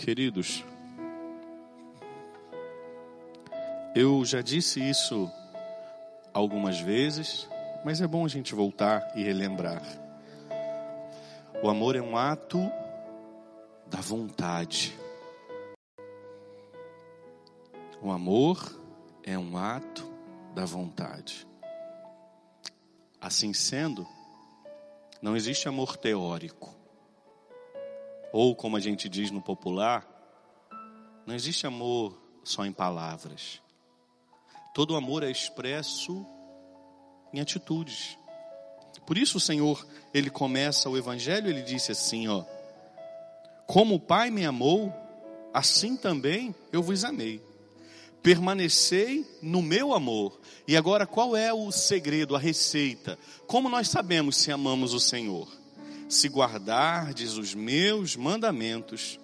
Queridos, eu já disse isso algumas vezes, mas é bom a gente voltar e relembrar. O amor é um ato da vontade. O amor é um ato da vontade. Assim sendo, não existe amor teórico. Ou, como a gente diz no popular, não existe amor só em palavras. Todo amor é expresso em atitudes. Por isso o Senhor, ele começa o evangelho, ele disse assim, ó: Como o Pai me amou, assim também eu vos amei. Permanecei no meu amor. E agora qual é o segredo, a receita? Como nós sabemos se amamos o Senhor? Se guardardes os meus mandamentos,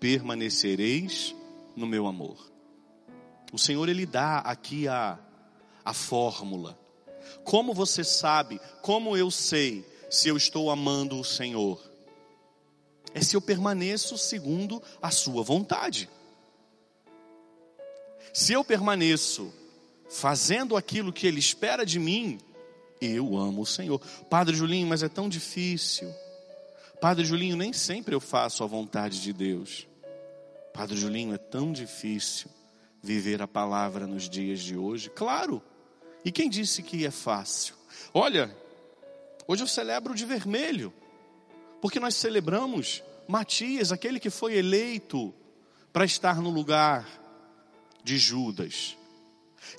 permanecereis no meu amor. O Senhor ele dá aqui a a fórmula. Como você sabe, como eu sei se eu estou amando o Senhor? É se eu permaneço segundo a sua vontade. Se eu permaneço fazendo aquilo que Ele espera de mim, eu amo o Senhor. Padre Julinho, mas é tão difícil. Padre Julinho, nem sempre eu faço a vontade de Deus. Padre Julinho, é tão difícil viver a palavra nos dias de hoje. Claro. E quem disse que é fácil? Olha, hoje eu celebro de vermelho, porque nós celebramos Matias, aquele que foi eleito para estar no lugar de Judas.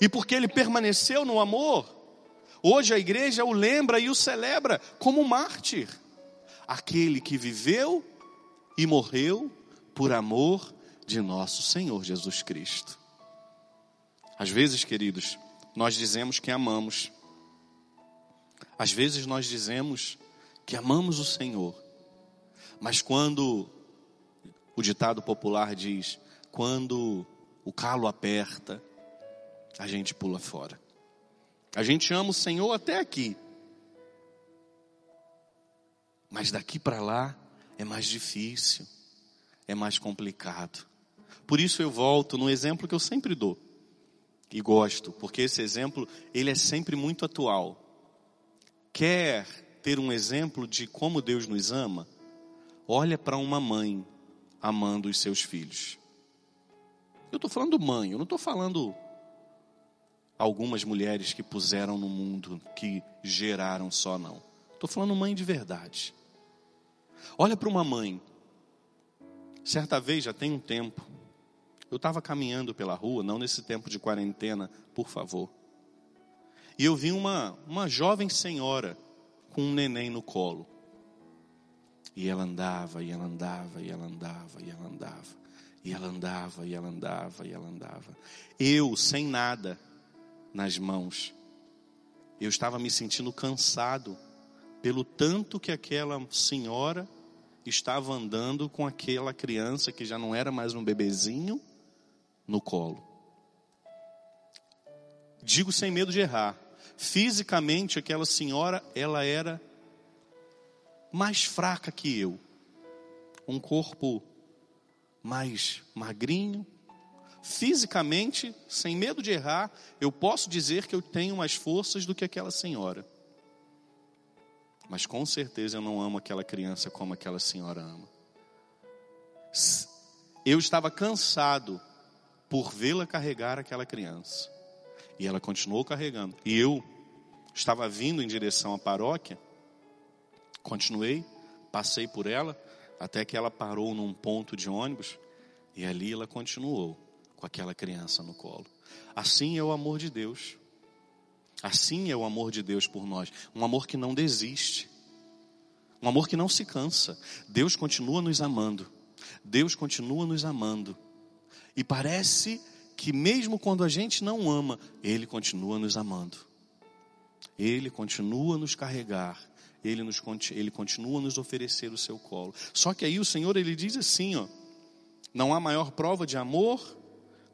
E porque ele permaneceu no amor, hoje a igreja o lembra e o celebra como mártir, aquele que viveu e morreu por amor de nosso Senhor Jesus Cristo. Às vezes, queridos, nós dizemos que amamos, às vezes nós dizemos que amamos o Senhor, mas quando o ditado popular diz, quando o calo aperta, a gente pula fora. A gente ama o Senhor até aqui. Mas daqui para lá é mais difícil, é mais complicado. Por isso eu volto no exemplo que eu sempre dou. E gosto, porque esse exemplo, ele é sempre muito atual. Quer ter um exemplo de como Deus nos ama? Olha para uma mãe amando os seus filhos. Eu estou falando mãe, eu não estou falando algumas mulheres que puseram no mundo, que geraram só, não. Estou falando mãe de verdade. Olha para uma mãe. Certa vez, já tem um tempo, eu estava caminhando pela rua, não nesse tempo de quarentena, por favor. E eu vi uma, uma jovem senhora com um neném no colo. E ela andava, e ela andava, e ela andava, e ela andava. E ela andava, e ela andava, e ela andava. Eu, sem nada nas mãos, eu estava me sentindo cansado pelo tanto que aquela senhora estava andando com aquela criança que já não era mais um bebezinho no colo. Digo sem medo de errar. Fisicamente aquela senhora, ela era mais fraca que eu. Um corpo mais magrinho. Fisicamente, sem medo de errar, eu posso dizer que eu tenho mais forças do que aquela senhora. Mas com certeza eu não amo aquela criança como aquela senhora ama. Eu estava cansado por vê-la carregar aquela criança. E ela continuou carregando. E eu estava vindo em direção à paróquia, continuei, passei por ela, até que ela parou num ponto de ônibus e ali ela continuou com aquela criança no colo. Assim é o amor de Deus. Assim é o amor de Deus por nós. Um amor que não desiste. Um amor que não se cansa. Deus continua nos amando. Deus continua nos amando. E parece que mesmo quando a gente não ama, Ele continua nos amando. Ele continua nos carregar ele, nos, ele continua nos oferecer o seu colo. Só que aí o Senhor ele diz assim, ó, não há maior prova de amor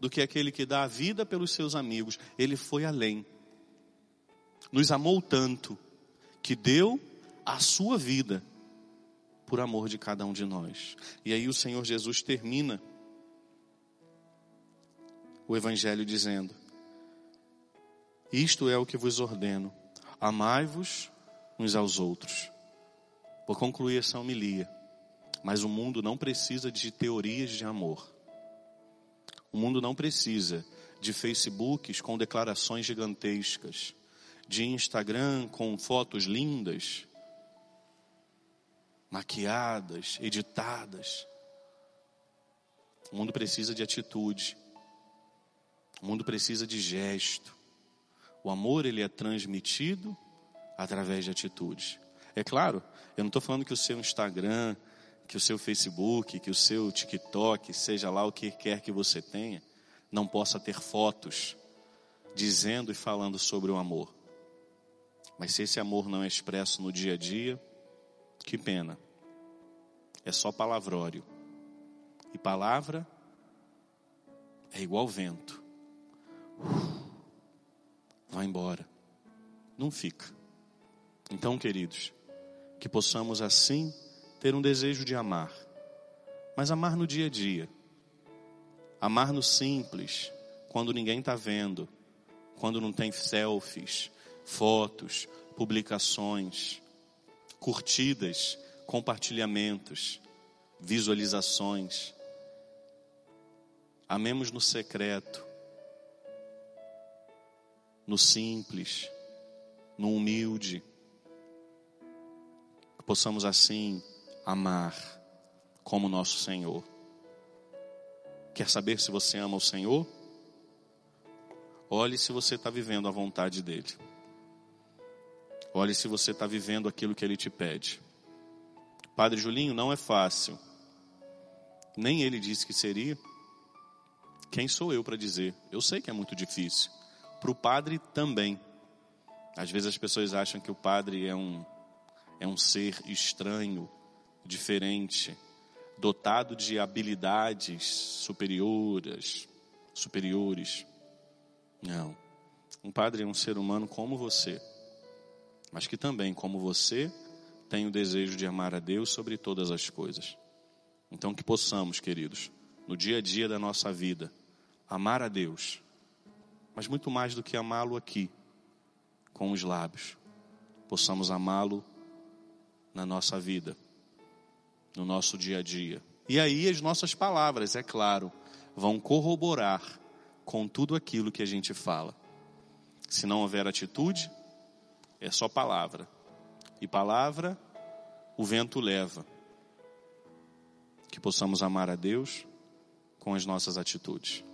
do que aquele que dá a vida pelos seus amigos. Ele foi além. Nos amou tanto que deu a sua vida por amor de cada um de nós. E aí o Senhor Jesus termina o Evangelho dizendo: Isto é o que vos ordeno, amai-vos uns aos outros. Vou concluir essa homilia, mas o mundo não precisa de teorias de amor. O mundo não precisa de Facebooks com declarações gigantescas, de Instagram com fotos lindas, maquiadas, editadas. O mundo precisa de atitude. O mundo precisa de gesto. O amor ele é transmitido através de atitudes. É claro, eu não estou falando que o seu Instagram, que o seu Facebook, que o seu TikTok, seja lá o que quer que você tenha, não possa ter fotos dizendo e falando sobre o amor. Mas se esse amor não é expresso no dia a dia, que pena. É só palavrório. E palavra é igual vento. Vai embora. Não fica. Então, queridos, que possamos assim ter um desejo de amar, mas amar no dia a dia, amar no simples, quando ninguém está vendo, quando não tem selfies, fotos, publicações, curtidas, compartilhamentos, visualizações. Amemos no secreto, no simples, no humilde. Que possamos assim amar como nosso Senhor. Quer saber se você ama o Senhor? Olhe se você está vivendo a vontade dEle. Olhe se você está vivendo aquilo que Ele te pede. Padre Julinho, não é fácil. Nem ele disse que seria. Quem sou eu para dizer? Eu sei que é muito difícil. Para o padre também. Às vezes as pessoas acham que o padre é um, é um ser estranho, diferente, dotado de habilidades superiores, superiores. Não. Um padre é um ser humano como você, mas que também, como você, tem o desejo de amar a Deus sobre todas as coisas. Então, que possamos, queridos, no dia a dia da nossa vida, amar a Deus, mas muito mais do que amá-lo aqui, com os lábios, possamos amá-lo na nossa vida, no nosso dia a dia. E aí as nossas palavras, é claro, vão corroborar com tudo aquilo que a gente fala. Se não houver atitude, é só palavra. E palavra, o vento leva. Que possamos amar a Deus com as nossas atitudes.